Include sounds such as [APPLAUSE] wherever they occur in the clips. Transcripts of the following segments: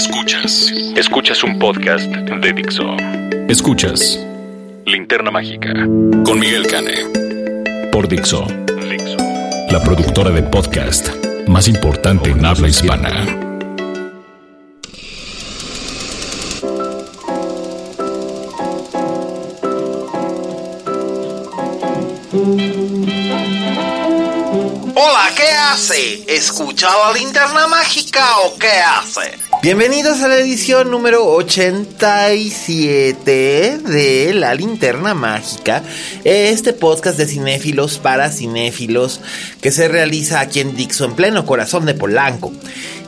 Escuchas. Escuchas un podcast de Dixo. Escuchas Linterna Mágica con Miguel Cane. Por Dixo. Dixo. La productora de podcast más importante en habla hispana. Hola, ¿qué hace? ¿Escucha la linterna mágica o qué hace? Bienvenidos a la edición número 87 de La Linterna Mágica, este podcast de cinéfilos para cinéfilos que se realiza aquí en Dixo, en pleno corazón de Polanco.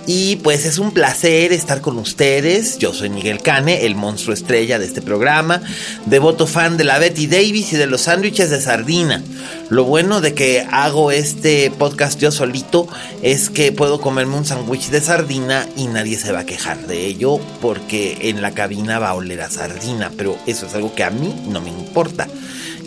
Y pues es un placer estar con ustedes. Yo soy Miguel Cane, el monstruo estrella de este programa, devoto fan de la Betty Davis y de los sándwiches de sardina. Lo bueno de que hago este podcast yo solito es que puedo comerme un sándwich de sardina y nadie se va a quejar de ello porque en la cabina va a oler a sardina, pero eso es algo que a mí no me importa.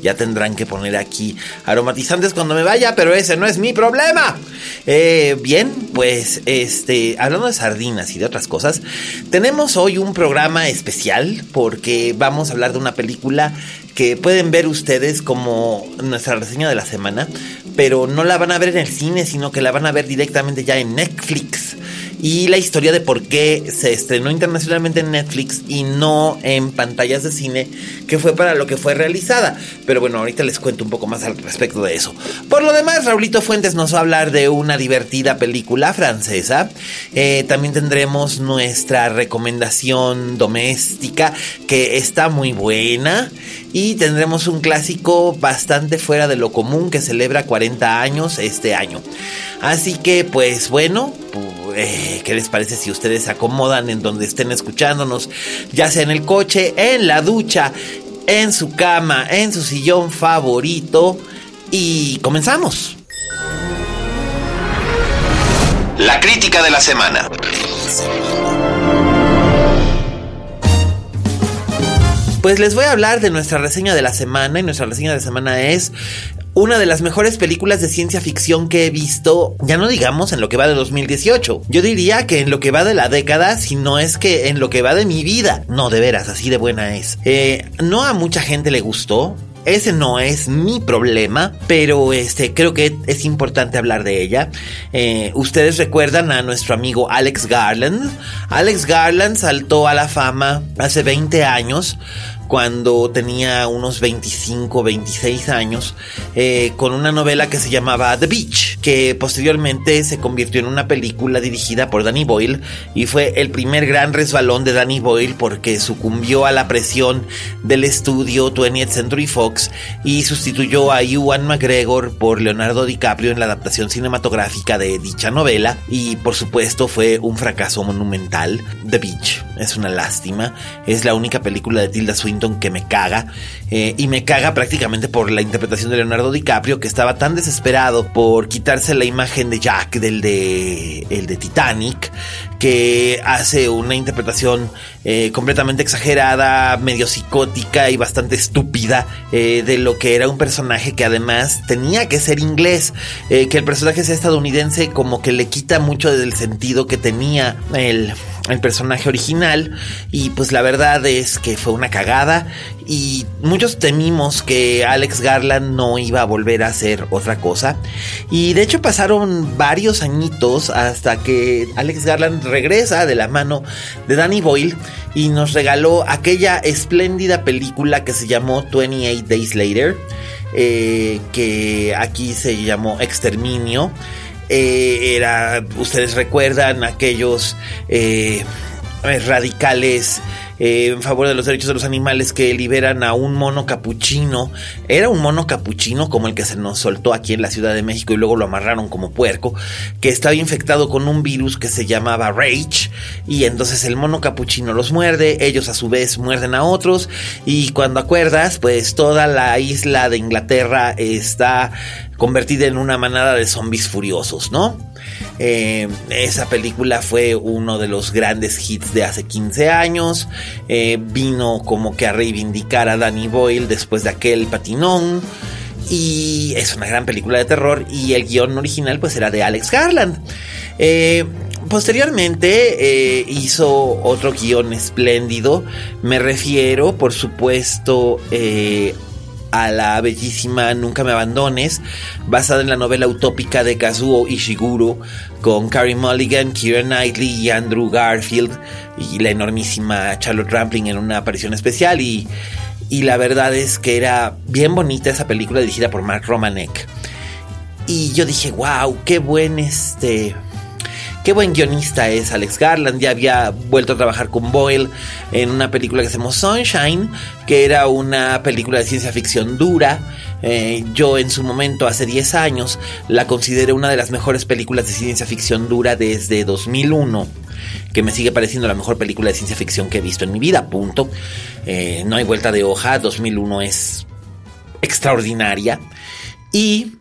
Ya tendrán que poner aquí aromatizantes cuando me vaya, pero ese no es mi problema. Eh, bien, pues este, hablando de sardinas y de otras cosas, tenemos hoy un programa especial porque vamos a hablar de una película que pueden ver ustedes como nuestra reseña de la semana, pero no la van a ver en el cine, sino que la van a ver directamente ya en Netflix y la historia de por qué se estrenó internacionalmente en Netflix y no en pantallas de cine, que fue para lo que fue realizada. Pero bueno, ahorita les cuento un poco más al respecto de eso. Por lo demás, Raulito Fuentes nos va a hablar de una divertida película francesa. Eh, también tendremos nuestra recomendación doméstica, que está muy buena. Y tendremos un clásico bastante fuera de lo común que celebra 40 años este año. Así que pues bueno, eh, ¿qué les parece si ustedes se acomodan en donde estén escuchándonos? Ya sea en el coche, en la ducha, en su cama, en su sillón favorito. Y comenzamos. La crítica de la semana. Pues les voy a hablar de nuestra reseña de la semana y nuestra reseña de la semana es una de las mejores películas de ciencia ficción que he visto, ya no digamos en lo que va de 2018. Yo diría que en lo que va de la década, si no es que en lo que va de mi vida. No, de veras, así de buena es. Eh, no a mucha gente le gustó. Ese no es mi problema, pero este creo que es importante hablar de ella. Eh, Ustedes recuerdan a nuestro amigo Alex Garland. Alex Garland saltó a la fama hace 20 años cuando tenía unos 25, 26 años, eh, con una novela que se llamaba The Beach, que posteriormente se convirtió en una película dirigida por Danny Boyle y fue el primer gran resbalón de Danny Boyle porque sucumbió a la presión del estudio 20th Century Fox y sustituyó a Ewan McGregor por Leonardo DiCaprio en la adaptación cinematográfica de dicha novela y por supuesto fue un fracaso monumental. The Beach es una lástima, es la única película de Tilda Swinton que me caga eh, y me caga prácticamente por la interpretación de Leonardo DiCaprio que estaba tan desesperado por quitarse la imagen de Jack del de el de Titanic que hace una interpretación eh, completamente exagerada, medio psicótica y bastante estúpida eh, de lo que era un personaje que además tenía que ser inglés, que el personaje sea estadounidense como que le quita mucho del sentido que tenía el el personaje original y pues la verdad es que fue una cagada y muchos temimos que Alex Garland no iba a volver a hacer otra cosa. Y de hecho pasaron varios añitos hasta que Alex Garland regresa de la mano de Danny Boyle y nos regaló aquella espléndida película que se llamó 28 Days Later eh, que aquí se llamó Exterminio eh, era, ustedes recuerdan aquellos eh, radicales eh, en favor de los derechos de los animales que liberan a un mono capuchino. Era un mono capuchino como el que se nos soltó aquí en la Ciudad de México y luego lo amarraron como puerco, que estaba infectado con un virus que se llamaba Rage y entonces el mono capuchino los muerde, ellos a su vez muerden a otros y cuando acuerdas pues toda la isla de Inglaterra está convertida en una manada de zombies furiosos, ¿no? Eh, esa película fue uno de los grandes hits de hace 15 años. Eh, vino como que a reivindicar a Danny Boyle después de aquel patinón. Y es una gran película de terror. Y el guion original pues era de Alex Garland. Eh, posteriormente hizo otro guion espléndido. Me refiero, por supuesto, a la bellísima Nunca me abandones, basada en la novela utópica de Kazuo Ishiguro, con Carrie Mulligan, Keira Knightley y Andrew Garfield, y la enormísima Charlotte Rampling en una aparición especial. Y, y la verdad es que era bien bonita esa película dirigida por Mark Romanek. Y yo dije, wow, qué buen este Qué buen guionista es Alex Garland. Ya había vuelto a trabajar con Boyle en una película que se llamó Sunshine, que era una película de ciencia ficción dura. Eh, yo en su momento, hace 10 años, la consideré una de las mejores películas de ciencia ficción dura desde 2001 que me sigue pareciendo la mejor película de ciencia ficción que he visto en mi vida, punto. Eh, no hay vuelta de hoja, 2001 es extraordinaria. Y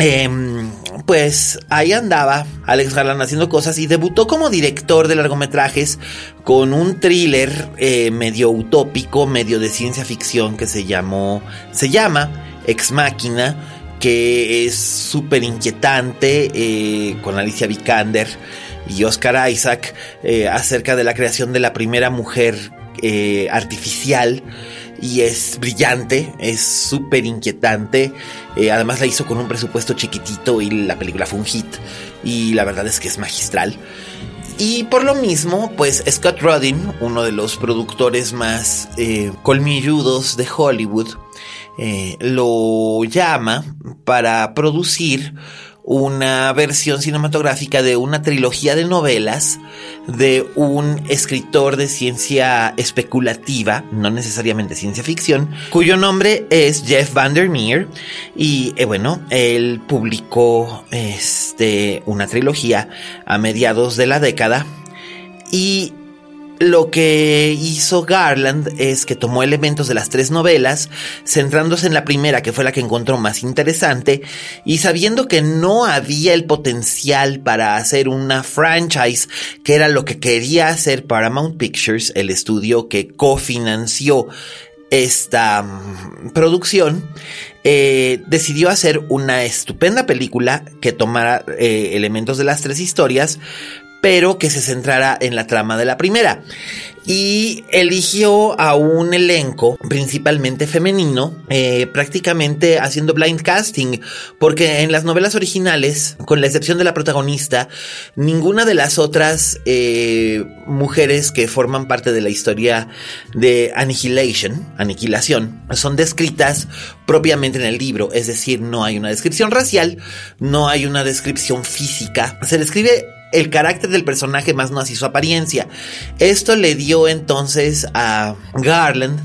Em, pues ahí andaba Alex Garland haciendo cosas y debutó como director de largometrajes con un thriller eh, medio utópico, medio de ciencia ficción que se llamó, se llama Ex Máquina, que es súper inquietante eh, con Alicia Vikander y Oscar Isaac eh, acerca de la creación de la primera mujer artificial y es brillante, es súper inquietante. Eh, además la hizo con un presupuesto chiquitito y la película fue un hit. Y la verdad es que es magistral. Y por lo mismo, pues Scott Rudin, uno de los productores más eh, colmilludos de Hollywood, eh, lo llama para producir una versión cinematográfica de una trilogía de novelas de un escritor de ciencia especulativa, no necesariamente ciencia ficción, cuyo nombre es Jeff Vandermeer y eh, bueno, él publicó este una trilogía a mediados de la década y lo que hizo Garland es que tomó elementos de las tres novelas, centrándose en la primera, que fue la que encontró más interesante, y sabiendo que no había el potencial para hacer una franchise, que era lo que quería hacer Paramount Pictures, el estudio que cofinanció esta mm, producción, eh, decidió hacer una estupenda película que tomara eh, elementos de las tres historias, pero que se centrara en la trama de la primera. Y eligió a un elenco principalmente femenino, eh, prácticamente haciendo blind casting, porque en las novelas originales, con la excepción de la protagonista, ninguna de las otras eh, mujeres que forman parte de la historia de Annihilation, Aniquilación, son descritas propiamente en el libro, es decir, no hay una descripción racial, no hay una descripción física, se describe el carácter del personaje más no así su apariencia. Esto le dio entonces a Garland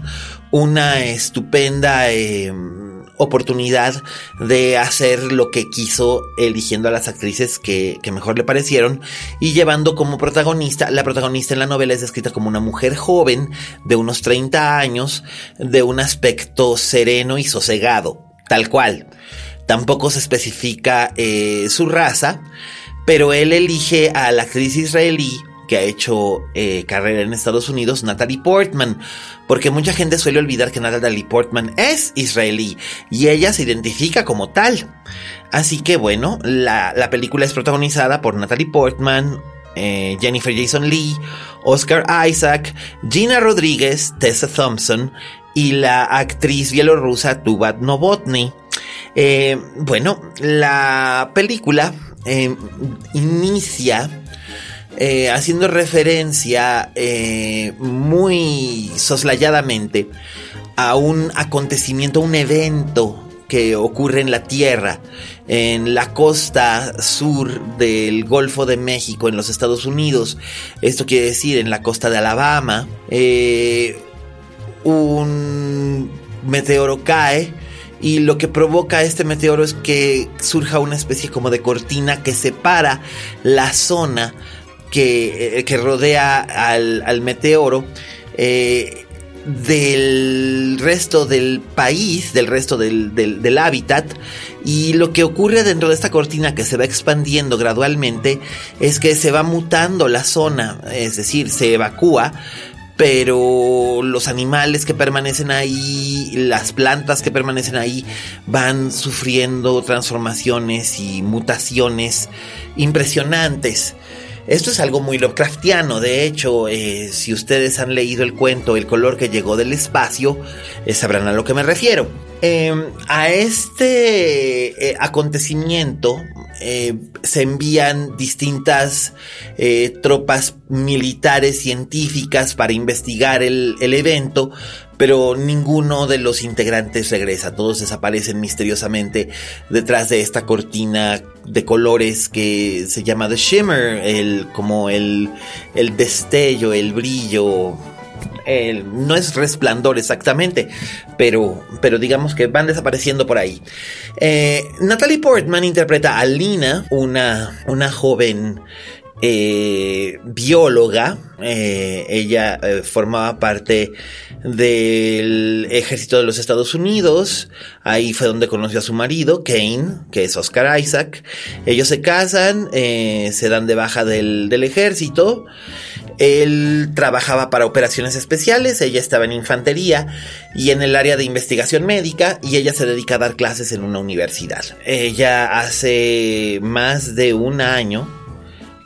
una estupenda em, oportunidad de hacer lo que quiso eligiendo a las actrices que, mejor le parecieron y llevando como protagonista, la protagonista en la novela es descrita como una mujer joven de unos 30 años, de un aspecto sereno y sosegado, tal cual. Tampoco se especifica eh, su raza, pero él elige a la actriz israelí que ha hecho eh, carrera en Estados Unidos, Natalie Portman, porque mucha gente suele olvidar que Natalie Portman es israelí y ella se identifica como tal. Así que bueno, la, película es protagonizada por Natalie Portman, eh, Jennifer Jason Lee, Oscar Isaac, Gina Rodríguez, Tessa Thompson y la actriz bielorrusa Tubat Novotny. Eh, bueno, la película eh, inicia eh, haciendo referencia eh, muy soslayadamente a un acontecimiento, un evento que ocurre en la Tierra, en la costa sur del Golfo de México, en los Estados Unidos. Esto quiere decir en la costa de Alabama. Eh, un meteoro cae y lo que provoca este meteoro es que surja una especie como de cortina que separa la zona que, eh, rodea al, meteoro eh, del resto del país, del resto del, del, hábitat. Y lo que ocurre dentro de esta cortina que se va expandiendo gradualmente es que se va mutando la zona, es decir, se evacúa pero los animales que permanecen ahí, las plantas que permanecen ahí, van sufriendo transformaciones y mutaciones impresionantes. Esto es algo muy Lovecraftiano, de hecho, eh, si ustedes han leído el cuento El color que llegó del espacio, eh, sabrán a lo que me refiero. Em, a este eh, acontecimiento se envían distintas tropas militares científicas para investigar el, el, evento, pero ninguno de los integrantes regresa, todos desaparecen misteriosamente detrás de esta cortina de colores que se llama The Shimmer, el, como el, el destello, el brillo no es resplandor exactamente, pero, pero digamos que van desapareciendo por ahí. Eh, Natalie Portman interpreta a Lina, una, una joven eh, bióloga. Eh, ella formaba parte del ejército de los Estados Unidos. Ahí fue donde conoció a su marido, Kane, que es Oscar Isaac. Ellos se casan, se dan de baja del, del ejército. Él trabajaba para operaciones especiales, ella estaba en infantería y en el área de investigación médica y ella se dedica a dar clases en una universidad. Ella hace más de un año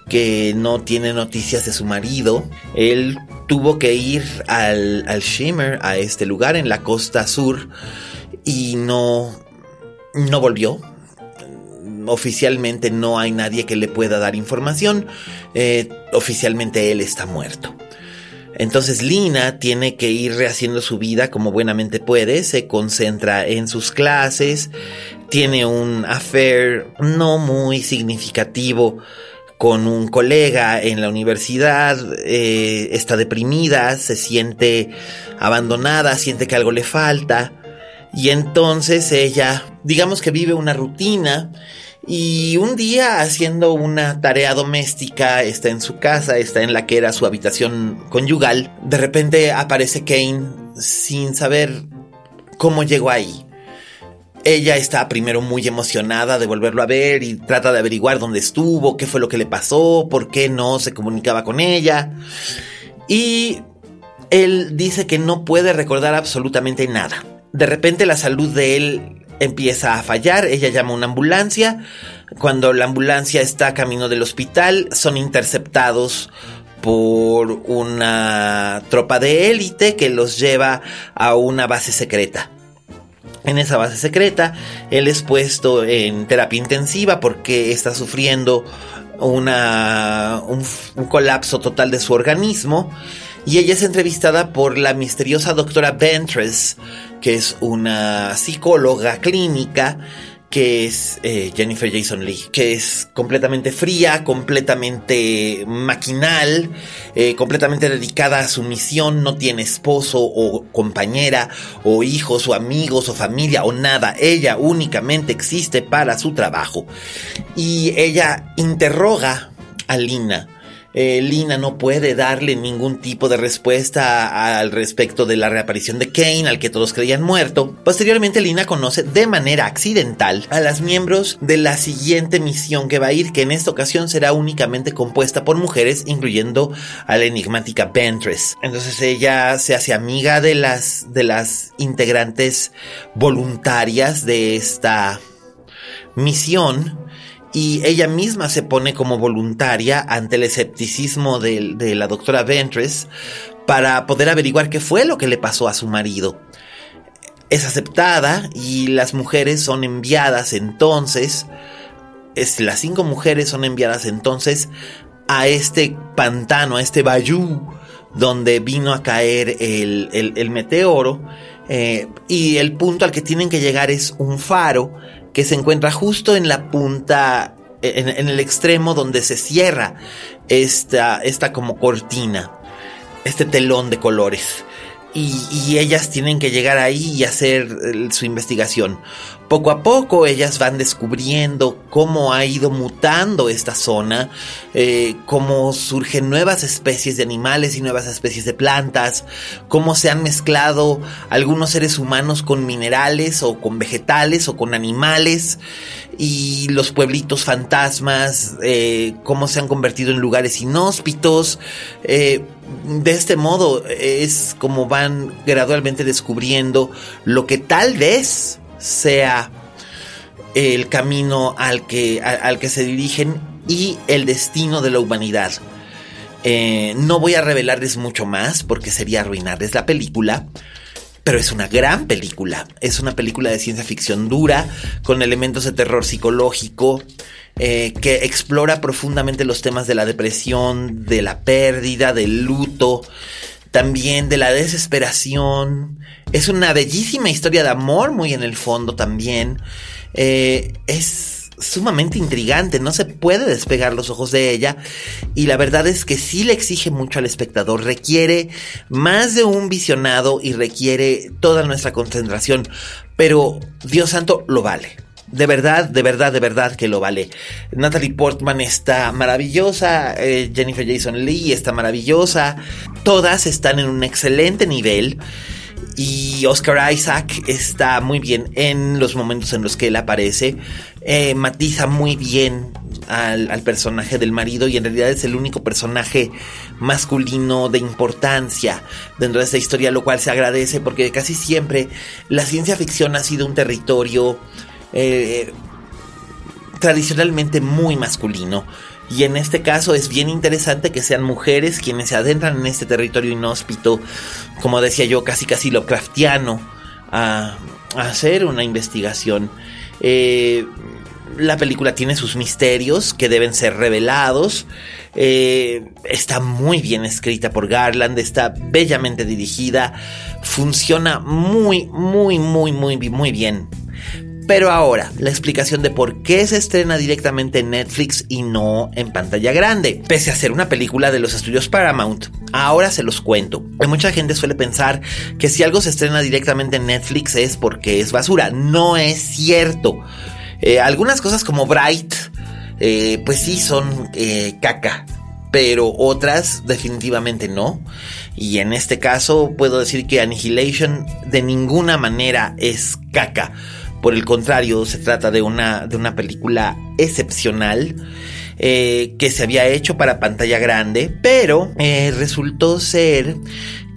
que no tiene noticias de su marido. Él tuvo que ir al, al Shimmer, a este lugar en la costa sur y no, no volvió oficialmente no hay nadie que le pueda dar información. Eh, oficialmente él está muerto. Entonces Lina tiene que ir rehaciendo su vida como buenamente puede, se concentra en sus clases, tiene un affair no muy significativo con un colega en la universidad, eh, está deprimida, se siente abandonada, siente que algo le falta y entonces ella, digamos que vive una rutina y un día haciendo una tarea doméstica, está en su casa, está en la que era su habitación conyugal, de repente aparece Kane sin saber cómo llegó ahí. Ella está primero muy emocionada de volverlo a ver y trata de averiguar dónde estuvo, qué fue lo que le pasó, por qué no se comunicaba con ella. Y él dice que no puede recordar absolutamente nada. De repente la salud de él empieza a fallar, ella llama a una ambulancia, cuando la ambulancia está camino del hospital son interceptados por una tropa de élite que los lleva a una base secreta. En esa base secreta, él es puesto en terapia intensiva porque está sufriendo una, un, un colapso total de su organismo. Y ella es entrevistada por la misteriosa doctora Ventress, que es una psicóloga clínica que es eh, Jennifer Jason Lee, que es completamente fría, completamente maquinal, eh, completamente dedicada a su misión, no tiene esposo o compañera o hijos o amigos o familia o nada, ella únicamente existe para su trabajo. Y ella interroga a Lina eh, Lina no puede darle ningún tipo de respuesta al respecto de la reaparición de Kane, al que todos creían muerto. Posteriormente, Lina conoce de manera accidental a las miembros de la siguiente misión que va a ir, que en esta ocasión será únicamente compuesta por mujeres, incluyendo a la enigmática Ventress. Entonces ella se hace amiga de las, de las integrantes voluntarias de esta misión y ella misma se pone como voluntaria ante el escepticismo de, la doctora Ventress para poder averiguar qué fue lo que le pasó a su marido. Es aceptada y las mujeres son enviadas entonces, es, las cinco mujeres son enviadas entonces a este pantano, a este bayou donde vino a caer el, el meteoro Eh, y el punto al que tienen que llegar es un faro que se encuentra justo en la punta, en, el extremo donde se cierra esta, esta como cortina, este telón de colores. y, ellas tienen que llegar ahí y hacer su investigación. Poco a poco ellas van descubriendo cómo ha ido mutando esta zona, eh, cómo surgen nuevas especies de animales y nuevas especies de plantas, cómo se han mezclado algunos seres humanos con minerales o con vegetales o con animales y los pueblitos fantasmas, eh, cómo se han convertido en lugares inhóspitos. Eh, de este modo es como van gradualmente descubriendo lo que tal vez sea el camino al que, al que se dirigen y el destino de la humanidad. Eh, no voy a revelarles mucho más porque sería arruinarles la película, pero es una gran película. Es una película de ciencia ficción dura, con elementos de terror psicológico, eh, que explora profundamente los temas de la depresión, de la pérdida, del luto, también de la desesperación. Es una bellísima historia de amor, muy en el fondo también. Eh, es sumamente intrigante, no se puede despegar los ojos de ella y la verdad es que sí le exige mucho al espectador, requiere más de un visionado y requiere toda nuestra concentración, pero Dios santo lo vale. De verdad, de verdad, de verdad que lo vale. Natalie Portman está maravillosa, eh, Jennifer Jason Lee está maravillosa, todas están en un excelente nivel. Y Oscar Isaac está muy bien en los momentos en los que él aparece. Eh, matiza muy bien al, al, personaje del marido y en realidad es el único personaje masculino de importancia dentro de esta historia, lo cual se agradece porque casi siempre la ciencia ficción ha sido un territorio eh, tradicionalmente muy masculino. Y en este caso es bien interesante que sean mujeres quienes se adentran en este territorio inhóspito, como decía yo, casi casi lo craftiano, a, hacer una investigación. Eh, la película tiene sus misterios que deben ser revelados. Eh, está muy bien escrita por Garland, está bellamente dirigida, funciona muy, muy, muy, muy, muy bien. Pero ahora, la explicación de por qué se estrena directamente en Netflix y no en pantalla grande, pese a ser una película de los estudios Paramount. Ahora se los cuento. Mucha gente suele pensar que si algo se estrena directamente en Netflix es porque es basura. No es cierto. Eh, algunas cosas como Bright, eh, pues sí son eh, caca pero otras definitivamente no. Y en este caso puedo decir que Annihilation de ninguna manera es caca. Por el contrario, se trata de una, de una película excepcional. Eh, que se había hecho para pantalla grande, pero eh, resultó ser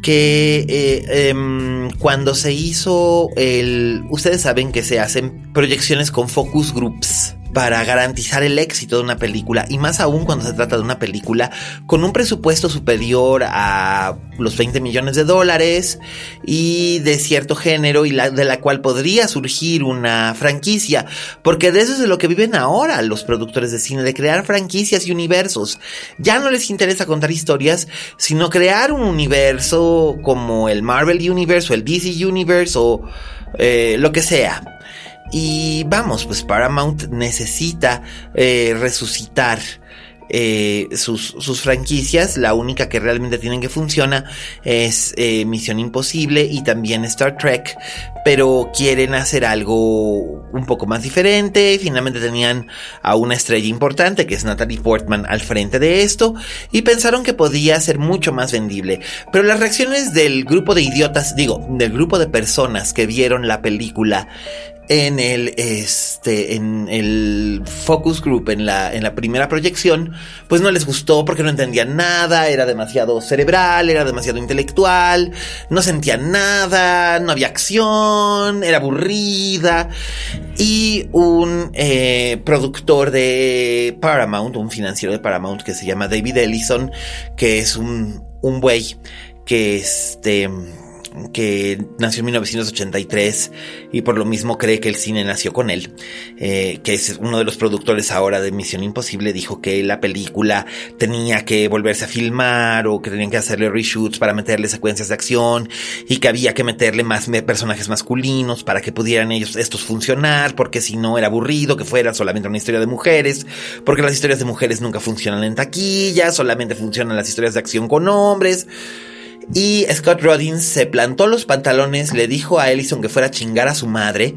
que eh, em, cuando se hizo el... Ustedes saben que se hacen proyecciones con focus groups para garantizar el éxito de una película y más aún cuando se trata de una película con un presupuesto superior a los 20 millones de dólares y de cierto género y la, de la cual podría surgir una franquicia porque de eso es de lo que viven ahora los productores de cine de crear franquicias y universos. Ya no les interesa contar historias sino crear un universo como el Marvel Universe o el DC Universe o eh, lo que sea y vamos, pues Paramount necesita eh, resucitar eh, sus, sus, franquicias. La única que realmente tienen que funciona es eh, Misión Imposible y también Star Trek. Pero quieren hacer algo un poco más diferente. Finalmente tenían a una estrella importante que es Natalie Portman al frente de esto. Y pensaron que podía ser mucho más vendible. Pero las reacciones del grupo de idiotas, digo, del grupo de personas que vieron la película en el este en el focus group en la en la primera proyección pues no les gustó porque no entendían nada era demasiado cerebral era demasiado intelectual no sentían nada no había acción era aburrida. Y un eh, productor de Paramount un financiero de Paramount que se llama David Ellison que es un un güey que este que nació en 1983 y por lo mismo cree que el cine nació con él, eh, que es uno de los productores ahora de Misión Imposible, dijo que la película tenía que volverse a filmar o que tenían que hacerle reshoots para meterle secuencias de acción y que había que meterle más personajes masculinos para que pudieran ellos estos funcionar, porque si no era aburrido que fuera solamente una historia de mujeres, porque las historias de mujeres nunca funcionan en taquilla, solamente funcionan las historias de acción con hombres. Y Scott Roddins se plantó los pantalones, le dijo a Ellison que fuera a chingar a su madre.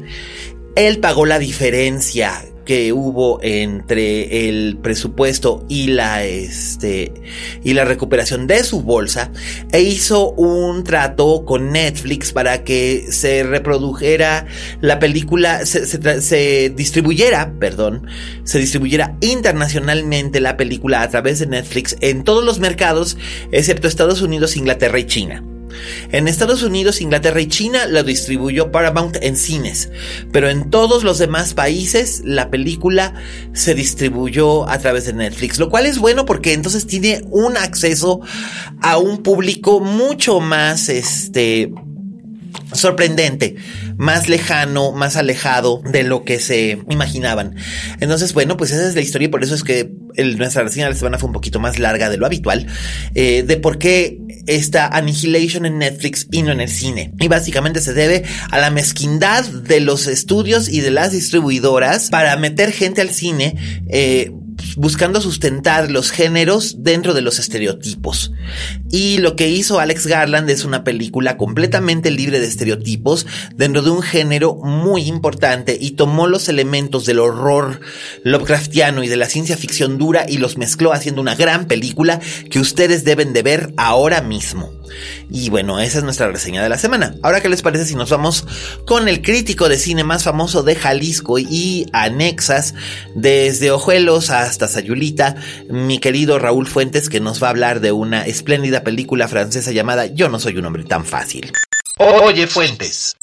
Él pagó la diferencia que hubo entre el presupuesto y la este y la recuperación de su bolsa e hizo un trato con Netflix para que se reprodujera la película se, se distribuyera perdón se distribuyera internacionalmente la película a través de Netflix en todos los mercados excepto Estados Unidos Inglaterra y China en Estados Unidos, Inglaterra y China lo distribuyó Paramount en cines, pero en todos los demás países la película se distribuyó a través de Netflix, lo cual es bueno porque entonces tiene un acceso a un público mucho más este sorprendente, más lejano, más alejado de lo que se imaginaban. Entonces, bueno, pues esa es la historia y por eso es que nuestra reseña de la semana fue un poquito más larga de lo habitual, eh, de por qué esta Annihilation en Netflix y no en el cine. Y básicamente se debe a la mezquindad de los estudios y de las distribuidoras para meter gente al cine, eh, buscando sustentar los géneros dentro de los estereotipos. Y lo que hizo Alex Garland es una película completamente libre de estereotipos dentro de un género muy importante y tomó los elementos del horror Lovecraftiano y de la ciencia ficción dura y los mezcló haciendo una gran película que ustedes deben de ver ahora mismo. Y bueno, esa es nuestra reseña de la semana. Ahora, ¿qué les parece si nos vamos con el crítico de cine más famoso de Jalisco y anexas desde Ojuelos hasta Sayulita, mi querido Raúl Fuentes, que nos va a hablar de una espléndida película francesa llamada Yo no soy un hombre tan fácil. Oye, Fuentes.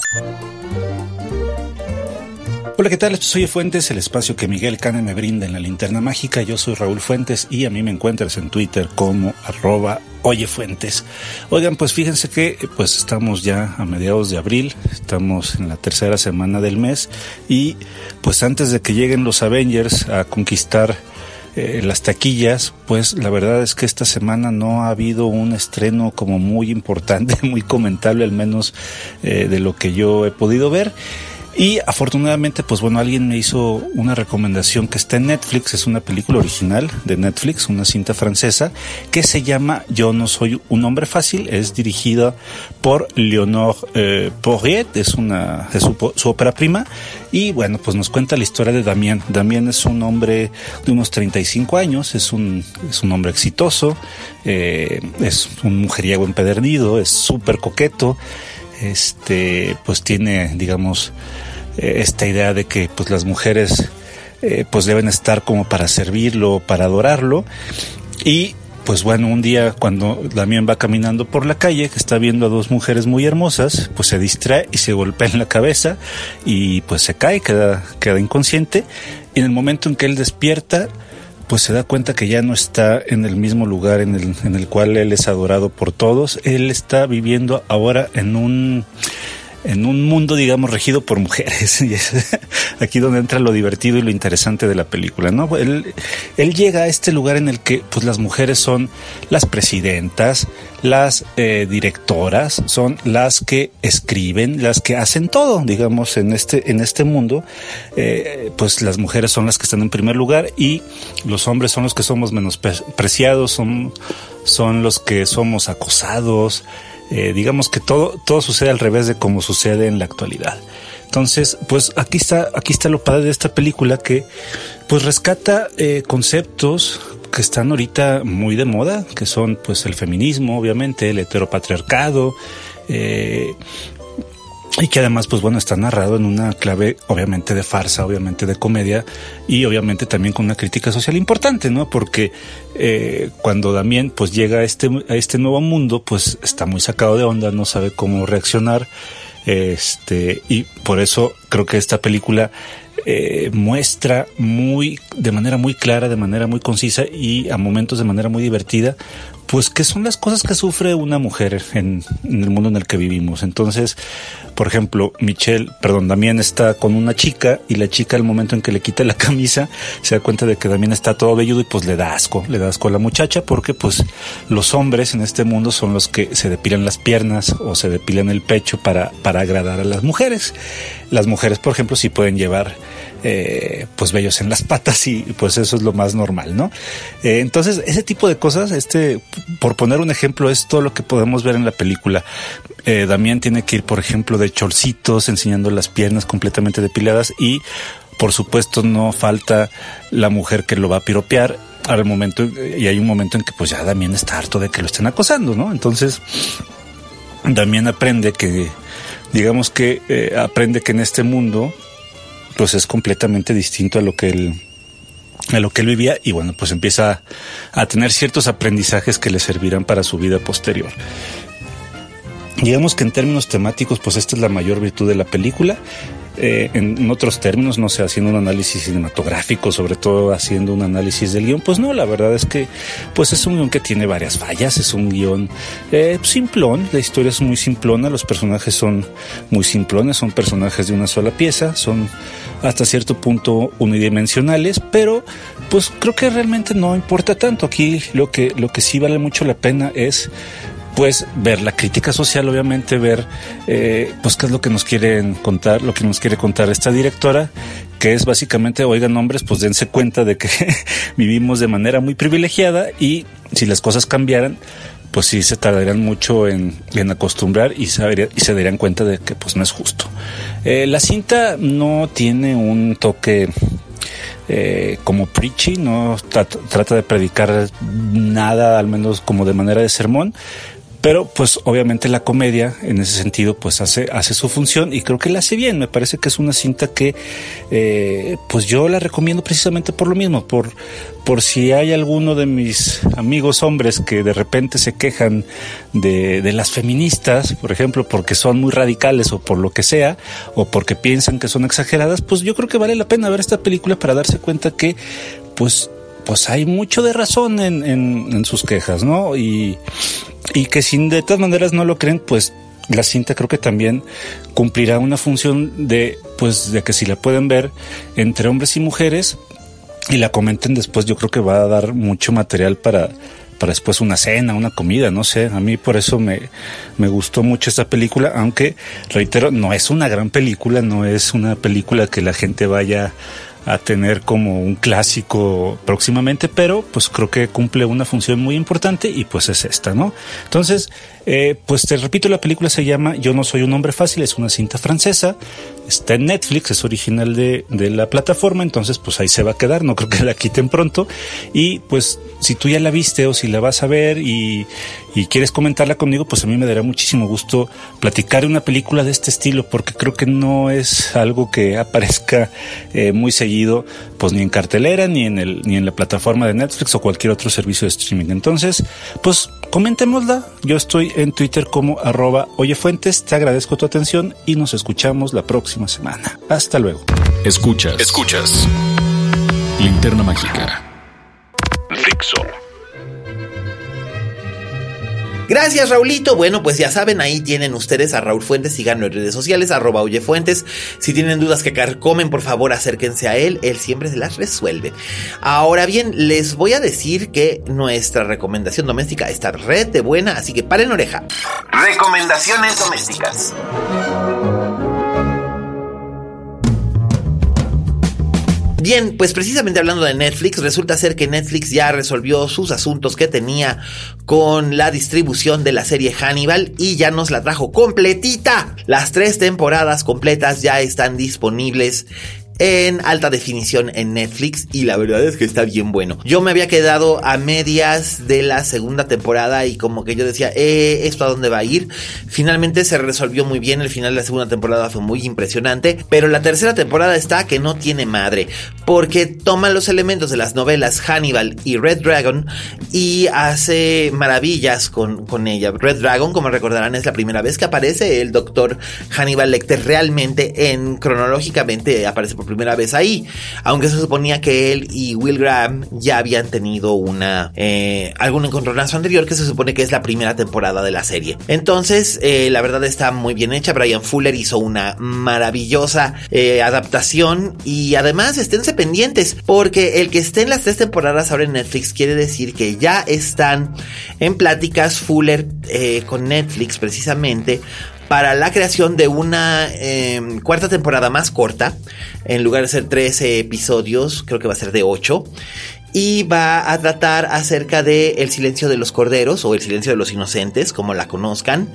Hola, ¿qué tal? Esto soy Fuentes, el espacio que Miguel Cane me brinda en la linterna mágica. Yo soy Raúl Fuentes y a mí me encuentras en Twitter como arroba Oye Fuentes. Oigan, pues fíjense que pues estamos ya a mediados de abril, estamos en la tercera semana del mes y pues antes de que lleguen los Avengers a conquistar eh, las taquillas, pues la verdad es que esta semana no ha habido un estreno como muy importante, [LAUGHS] muy comentable al menos eh, de lo que yo he podido ver. Y afortunadamente, pues bueno, alguien me hizo una recomendación que está en Netflix, es una película original de Netflix, una cinta francesa, que se llama Yo no soy un hombre fácil, es dirigida por Leonor eh, es una es su, ópera prima, y bueno, pues nos cuenta la historia de Damien. Damien es un hombre de unos 35 años, es un, es un hombre exitoso, eh, es un mujeriego empedernido, es súper coqueto, este, pues tiene, digamos, eh, esta idea de que pues las mujeres eh, pues deben estar como para servirlo, para adorarlo y pues bueno, un día cuando Damián va caminando por la calle, que está viendo a dos mujeres muy hermosas, pues se distrae y se golpea en la cabeza y pues se cae, queda, queda inconsciente. Y en el momento en que él despierta, pues se da cuenta que ya no está en el mismo lugar en el, en el cual él es adorado por todos. Él está viviendo ahora en un en un mundo, digamos, regido por mujeres. [LAUGHS] Y es aquí donde entra lo divertido y lo interesante de la película, ¿no? Él, él llega a este lugar en el que, pues, las mujeres son las presidentas, las eh, directoras, son las que escriben, las que hacen todo, digamos, en este, en este mundo. Eh, pues las mujeres son las que están en primer lugar y los hombres son los que somos menospreciados, son, son los que somos acosados. Eh, digamos que todo, todo sucede al revés de como sucede en la actualidad. Entonces, pues aquí está, aquí está lo padre de esta película que pues rescata eh, conceptos que están ahorita muy de moda, que son pues el feminismo, obviamente, el heteropatriarcado, eh, y que además, pues bueno, está narrado en una clave, obviamente, de farsa, obviamente de comedia y obviamente también con una crítica social importante, ¿no? Porque eh, cuando Damien pues llega a este, a este nuevo mundo, pues está muy sacado de onda, no sabe cómo reaccionar, este, y por eso creo que esta película eh, muestra muy, de manera muy clara, de manera muy concisa y a momentos de manera muy divertida, pues qué son las cosas que sufre una mujer en, el mundo en el que vivimos. Entonces, por ejemplo, Michelle, perdón, Damián está con una chica y la chica al momento en que le quita la [LAUGHS] camisa se da cuenta de que Damián está todo velludo y pues le da asco, le da asco a la muchacha porque pues los hombres en este mundo son los que se depilan las piernas o se depilan el pecho para, para agradar a las mujeres. Las mujeres, por ejemplo, sí pueden llevar eh, pues vellos en las patas y pues eso es lo más normal, ¿no? Eh, entonces, ese tipo de cosas, este, por poner un ejemplo, es todo lo que podemos ver en la película. Eh, Damián tiene que ir, por ejemplo, de chorcitos, enseñando las piernas completamente depiladas y, por supuesto, no falta la mujer que lo va a piropear al momento, y hay un momento en que pues ya Damián está harto de que lo estén acosando, ¿no? Entonces, Damián aprende que, digamos que aprende que en este mundo pues es completamente distinto a lo que él a lo que él vivía y bueno, pues empieza a tener ciertos aprendizajes que le servirán para su vida posterior. Digamos que en términos temáticos, pues esta es la mayor virtud de la película. Eh, en, otros términos, no sé, haciendo un análisis cinematográfico, sobre todo haciendo un análisis del guion, pues no, la verdad es que pues es un guion que tiene varias fallas, es un guion eh, simplón, la historia es muy simplona, los personajes son muy simplones, son personajes de una sola pieza, son hasta cierto punto unidimensionales, pero pues creo que realmente no importa tanto. Aquí lo que, lo que sí vale mucho la pena es pues ver la crítica social, obviamente ver eh, pues qué es lo que nos quieren contar, lo que nos quiere contar esta directora, que es básicamente, oigan hombres, pues dense cuenta de que [LAUGHS] vivimos de manera muy privilegiada y si las cosas cambiaran, pues sí se tardarían mucho en, acostumbrar y, saber, y se darían cuenta de que pues no es justo. Eh, la cinta no tiene un toque eh, como preachy, no trata de predicar nada, al menos como de manera de sermón, pero pues obviamente la comedia en ese sentido pues hace, hace su función y creo que la hace bien. Me parece que es una cinta que eh, pues yo la recomiendo precisamente por lo mismo, por, por si hay alguno de mis amigos hombres que de repente se quejan de, de las feministas, por ejemplo, porque son muy radicales o por lo que sea, o porque piensan que son exageradas, pues yo creo que vale la pena ver esta película para darse cuenta que pues pues hay mucho de razón en, en, en sus quejas, ¿no? Y, y que si de todas maneras no lo creen, pues la cinta creo que también cumplirá una función de, pues, de que si la pueden ver entre hombres y mujeres y la comenten después, yo creo que va a dar mucho material para, para después una cena, una comida, no sé. A mí por eso me, me gustó mucho esta película, aunque, reitero, no es una gran película, no es una película que la gente vaya a tener como un clásico próximamente, pero pues creo que cumple una función muy importante y pues es esta, ¿no? Entonces, eh, pues te repito, la película se llama Yo no soy un hombre fácil, es una cinta francesa, está en Netflix, es original de, de la plataforma, entonces pues ahí se va a quedar, no creo que la quiten pronto y pues si tú ya la viste o si la vas a ver y, y quieres comentarla conmigo, pues a mí me dará muchísimo gusto platicar una película de este estilo, porque creo que no es algo que aparezca eh, muy seguido, pues ni en cartelera, ni en, el, ni en la plataforma de Netflix o cualquier otro servicio de streaming. Entonces, pues comentémosla. Yo estoy en Twitter como arroba oyefuentes. Te agradezco tu atención y nos escuchamos la próxima semana. Hasta luego. Escuchas. Escuchas. Linterna mágica. Fixo. Gracias, Raulito. Bueno, pues ya saben, ahí tienen ustedes a Raúl Fuentes, síganlo en redes sociales, arroba Oye Fuentes. Si tienen dudas que carcomen, por favor, acérquense a él, él siempre se las resuelve. Ahora bien, les voy a decir que nuestra recomendación doméstica está red de buena, así que paren oreja. Recomendaciones domésticas. Bien, pues precisamente hablando de Netflix, resulta ser que Netflix ya resolvió sus asuntos que tenía con la distribución de la serie Hannibal y ya nos la trajo completita. Las tres temporadas completas ya están disponibles en alta definición en Netflix y la verdad es que está bien bueno. Yo me había quedado a medias de la segunda temporada y como que yo decía, eh, ¿esto a dónde va a ir? Finalmente se resolvió muy bien, el final de la segunda temporada fue muy impresionante, pero la tercera temporada está que no tiene madre, porque toma los elementos de las novelas Hannibal y Red Dragon y hace maravillas con, con ella. Red Dragon, como recordarán, es la primera vez que aparece el doctor Hannibal Lecter realmente en cronológicamente aparece por primera vez ahí, aunque se suponía que él y Will Graham ya habían tenido una eh, algún encontronazo anterior que se supone que es la primera temporada de la serie. Entonces, eh, la verdad está muy bien hecha. Brian Fuller hizo una maravillosa eh, adaptación y además esténse pendientes porque el que esté en las tres temporadas ahora en Netflix quiere decir que ya están en pláticas Fuller eh, con Netflix precisamente para la creación de una em, cuarta temporada más corta. En lugar de ser 13 episodios, creo que va a ser de 8 y va a tratar acerca de El silencio de los corderos o El silencio de los inocentes, como la conozcan.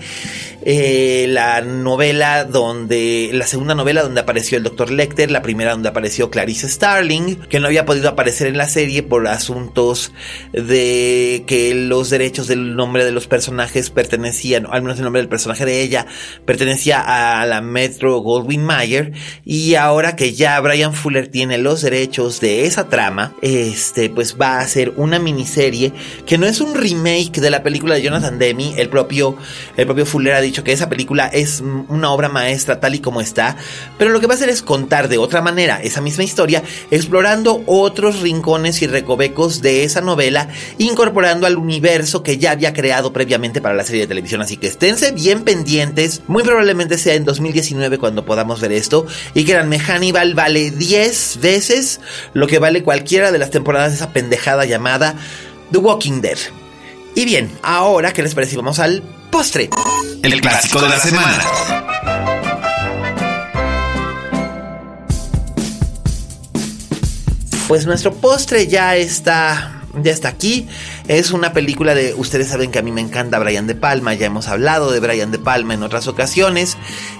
Eh, la novela donde, la segunda novela donde apareció el Dr. Lecter, la primera donde apareció Clarice Starling, que no había podido aparecer en la serie por asuntos de que los derechos del nombre de los personajes pertenecían, al menos el nombre del personaje de ella, pertenecía a la Metro Goldwyn Mayer, y ahora que ya Brian Fuller tiene los derechos de esa trama, este, pues va a ser una miniserie que no es un remake de la película de Jonathan Demi. El propio, el propio Fuller ha dicho que esa película es una obra maestra tal y como está, pero lo que va a hacer es contar de otra manera esa misma historia, explorando otros rincones y recovecos de esa novela, incorporando al universo que ya había creado previamente para la serie de televisión. Así que esténse bien pendientes, muy probablemente sea en 2019 cuando podamos ver esto. Y créanme, Hannibal vale 10 veces lo que vale cualquiera de las temporadas esa pendejada llamada The Walking Dead. Y bien, ahora, ¿qué les parece? Vamos al postre. El clásico de la semana. Pues nuestro postre ya está ya está aquí. Es una película de. Ustedes saben que a mí me encanta Brian De Palma. Ya hemos hablado de Brian De Palma en otras ocasiones.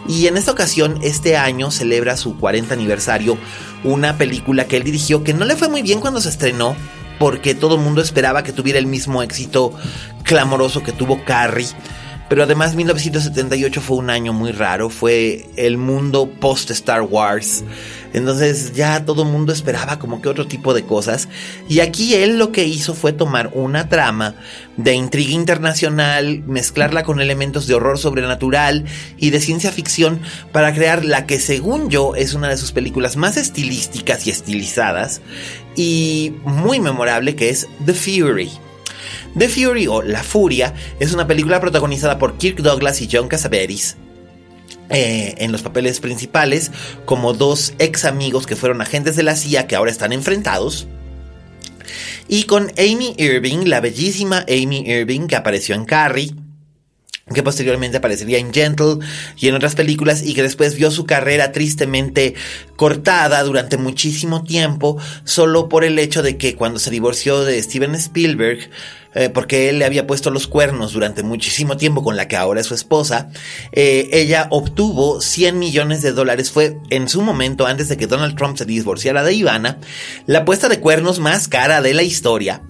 Y en esta ocasión, este año celebra su 40 aniversario. Una película que él dirigió que no le fue muy bien cuando se estrenó. Porque todo el mundo esperaba que tuviera el mismo éxito clamoroso que tuvo Carrie. Pero además 1978 fue un año muy raro, fue el mundo post Star Wars. Entonces ya todo el mundo esperaba como que otro tipo de cosas. Y aquí él lo que hizo fue tomar una trama de intriga internacional, mezclarla con elementos de horror sobrenatural y de ciencia ficción para crear la que según yo es una de sus películas más estilísticas y estilizadas y muy memorable que es The Fury. The Fury o La Furia es una película protagonizada por Kirk Douglas y John Cassavetes. Eh, en los papeles principales como dos ex amigos que fueron agentes de la CIA que ahora están enfrentados. Y con Amy Irving, la bellísima Amy Irving que apareció en Carrie, que posteriormente aparecería en Gentle y en otras películas y que después vio su carrera tristemente cortada durante muchísimo tiempo solo por el hecho de que cuando se divorció de Steven Spielberg eh, porque él le había puesto los cuernos durante muchísimo tiempo con la que ahora es su esposa, eh, ella obtuvo 100 millones de dólares. Fue en su momento, antes de que Donald Trump se divorciara de Ivana, la puesta de cuernos más cara de la historia.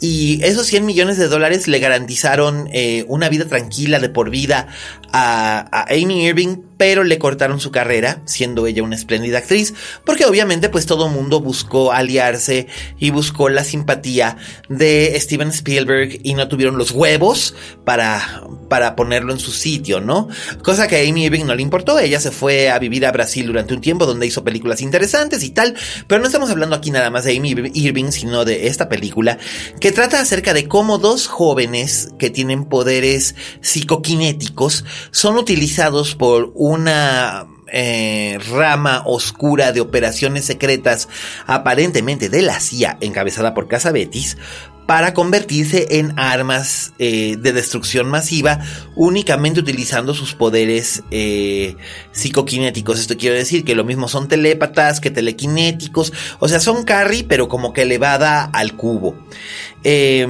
Y esos 100 millones de dólares le garantizaron eh, una vida tranquila de por vida a, a, Amy Irving, pero le cortaron su carrera, siendo ella una espléndida actriz, porque obviamente pues todo mundo buscó aliarse y buscó la simpatía de Steven Spielberg y no tuvieron los huevos para, para ponerlo en su sitio, ¿no? Cosa que a Amy Irving no le importó, ella se fue a vivir a Brasil durante un tiempo donde hizo películas interesantes y tal, pero no estamos hablando aquí nada más de Amy Irving, sino de esta película que trata acerca de cómo dos jóvenes que tienen poderes psicoquinéticos son utilizados por una eh, rama oscura de operaciones secretas aparentemente de la CIA encabezada por Casabetis para convertirse en armas eh, de destrucción masiva únicamente utilizando sus poderes eh, psicoquinéticos. Esto quiere decir que lo mismo son telépatas que telequinéticos, o sea, son carry pero como que elevada al cubo. Eh,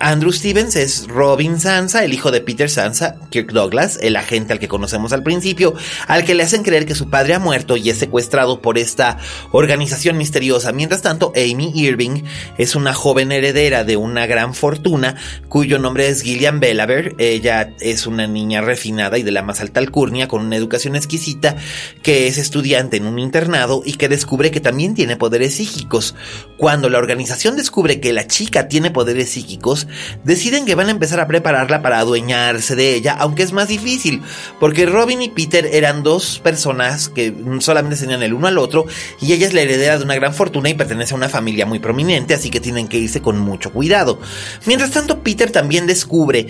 Andrew Stevens es Robin Sansa, el hijo de Peter Sansa, Kirk Douglas, el agente al que conocemos al principio, al que le hacen creer que su padre ha muerto y es secuestrado por esta organización misteriosa. Mientras tanto, Amy Irving es una joven heredera de una gran fortuna, cuyo nombre es Gillian Belaver. Ella es una niña refinada y de la más alta alcurnia, con una educación exquisita, que es estudiante en un internado y que descubre que también tiene poderes psíquicos. Cuando la organización descubre que la chica tiene poderes psíquicos, deciden que van a empezar a prepararla para adueñarse de ella, aunque es más difícil, porque Robin y Peter eran dos personas que solamente tenían el uno al otro, y ella es la heredera de una gran fortuna y pertenece a una familia muy prominente, así que tienen que irse con mucho cuidado. Mientras tanto, Peter también descubre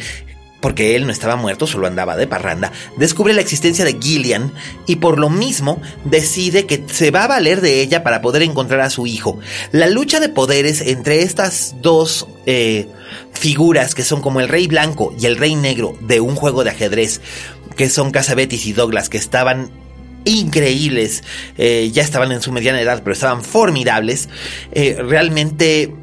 porque él no estaba muerto, solo andaba de parranda, descubre la existencia de Gillian y por lo mismo decide que se va a valer de ella para poder encontrar a su hijo. La lucha de poderes entre estas dos eh, figuras que son como el rey blanco y el rey negro de un juego de ajedrez, que son Casabetis y Douglas, que estaban increíbles, eh, ya estaban en su mediana edad, pero estaban formidables, eh, realmente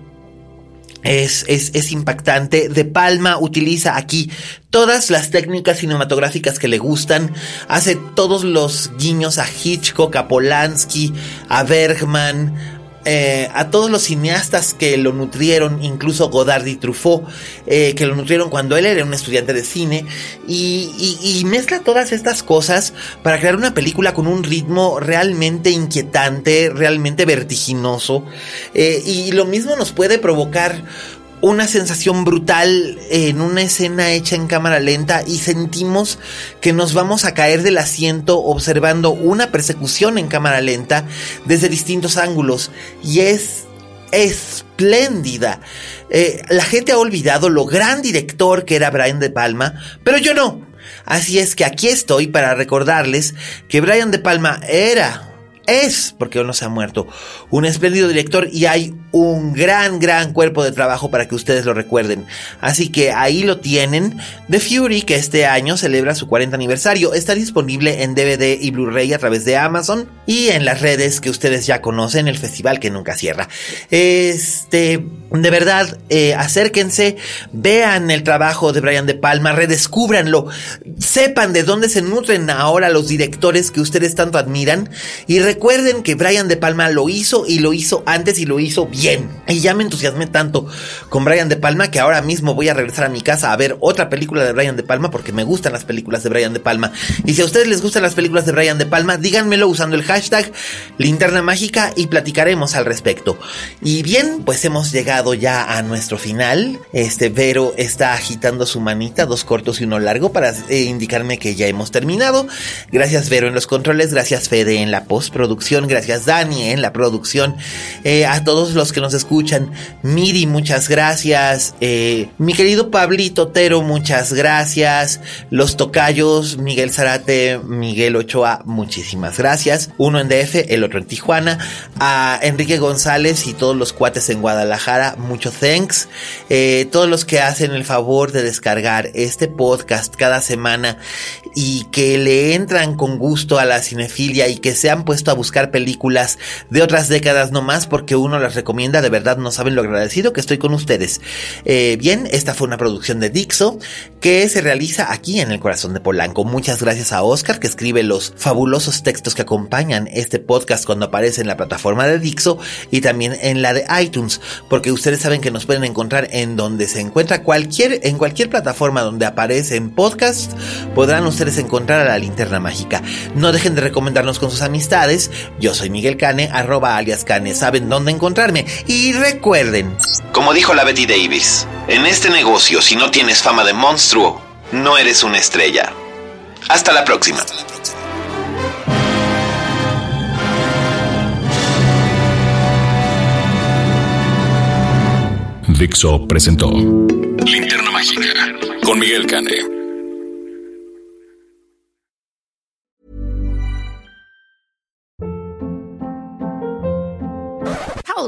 es, es, es, impactante. De Palma utiliza aquí todas las técnicas cinematográficas que le gustan. Hace todos los guiños a Hitchcock, a Polanski, a Bergman, eh, a todos los cineastas que lo nutrieron, incluso Godard y Truffaut, eh, que lo nutrieron cuando él era un estudiante de cine, y, mezcla todas estas cosas para crear una película con un ritmo realmente inquietante, realmente vertiginoso, eh, y lo mismo nos puede provocar una sensación brutal en una escena hecha en cámara lenta y sentimos que nos vamos a caer del asiento observando una persecución en cámara lenta desde distintos ángulos y es espléndida. Eh, la gente ha olvidado lo gran director que era Brian De Palma, pero yo no. Así es que aquí estoy para recordarles que Brian De Palma era es, porque no se ha muerto, un espléndido director y hay un gran, gran cuerpo de trabajo para que ustedes lo recuerden. Así que ahí lo tienen. The Fury, que este año celebra su 40 aniversario, está disponible en DVD y Blu-ray a través de Amazon y en las redes que ustedes ya conocen, el festival que nunca cierra. Este, de verdad, eh, acérquense, vean el trabajo de Brian De Palma, redescúbranlo, sepan de dónde se nutren ahora los directores que ustedes tanto admiran y que Brian De Palma lo hizo y lo hizo antes y lo hizo bien. Y ya me entusiasmé tanto con Brian De Palma que ahora mismo voy a regresar a mi casa a ver otra película de Brian De Palma porque me gustan las películas de Brian De Palma. Y si a ustedes les gustan las películas de Brian De Palma, díganmelo usando el hashtag linterna mágica y platicaremos al respecto. Y bien, pues hemos llegado ya a nuestro final. Este Vero está agitando su manita, dos cortos y uno largo, para eh, indicarme que ya hemos terminado. Gracias Vero en los controles, gracias Fede en la post producción, gracias Dani en la producción, eh, a todos los que nos escuchan, Miri, muchas gracias, eh, mi querido Pablito Tero, muchas gracias, los tocayos, Miguel Zarate, Miguel Ochoa, muchísimas gracias, uno en DF, el otro en Tijuana, a Enrique González y todos los cuates en Guadalajara, mucho thanks, eh, todos los que hacen el favor de descargar este podcast cada semana y que le entran con gusto a la cinefilia y que se han puesto a buscar películas de otras décadas nomás porque uno las recomienda, de verdad no saben lo agradecido que estoy con ustedes. Eh, bien, esta fue una producción de Dixo que se realiza aquí en el corazón de Polanco. Muchas gracias a Oscar que escribe los fabulosos textos que acompañan este podcast cuando aparece en la plataforma de Dixo y también en la de iTunes, porque ustedes saben que nos pueden encontrar en donde se encuentra cualquier, en cualquier plataforma donde aparece en podcast, podrán ustedes encontrar a la linterna mágica. No dejen de recomendarnos con sus amistades yo soy Miguel Cane, arroba alias Cane. Saben dónde encontrarme. Y recuerden. Como dijo la Betty Davis, en este negocio, si no tienes fama de monstruo, no eres una estrella. Hasta la próxima. Dixo presentó Linterna Mágica con Miguel Cane.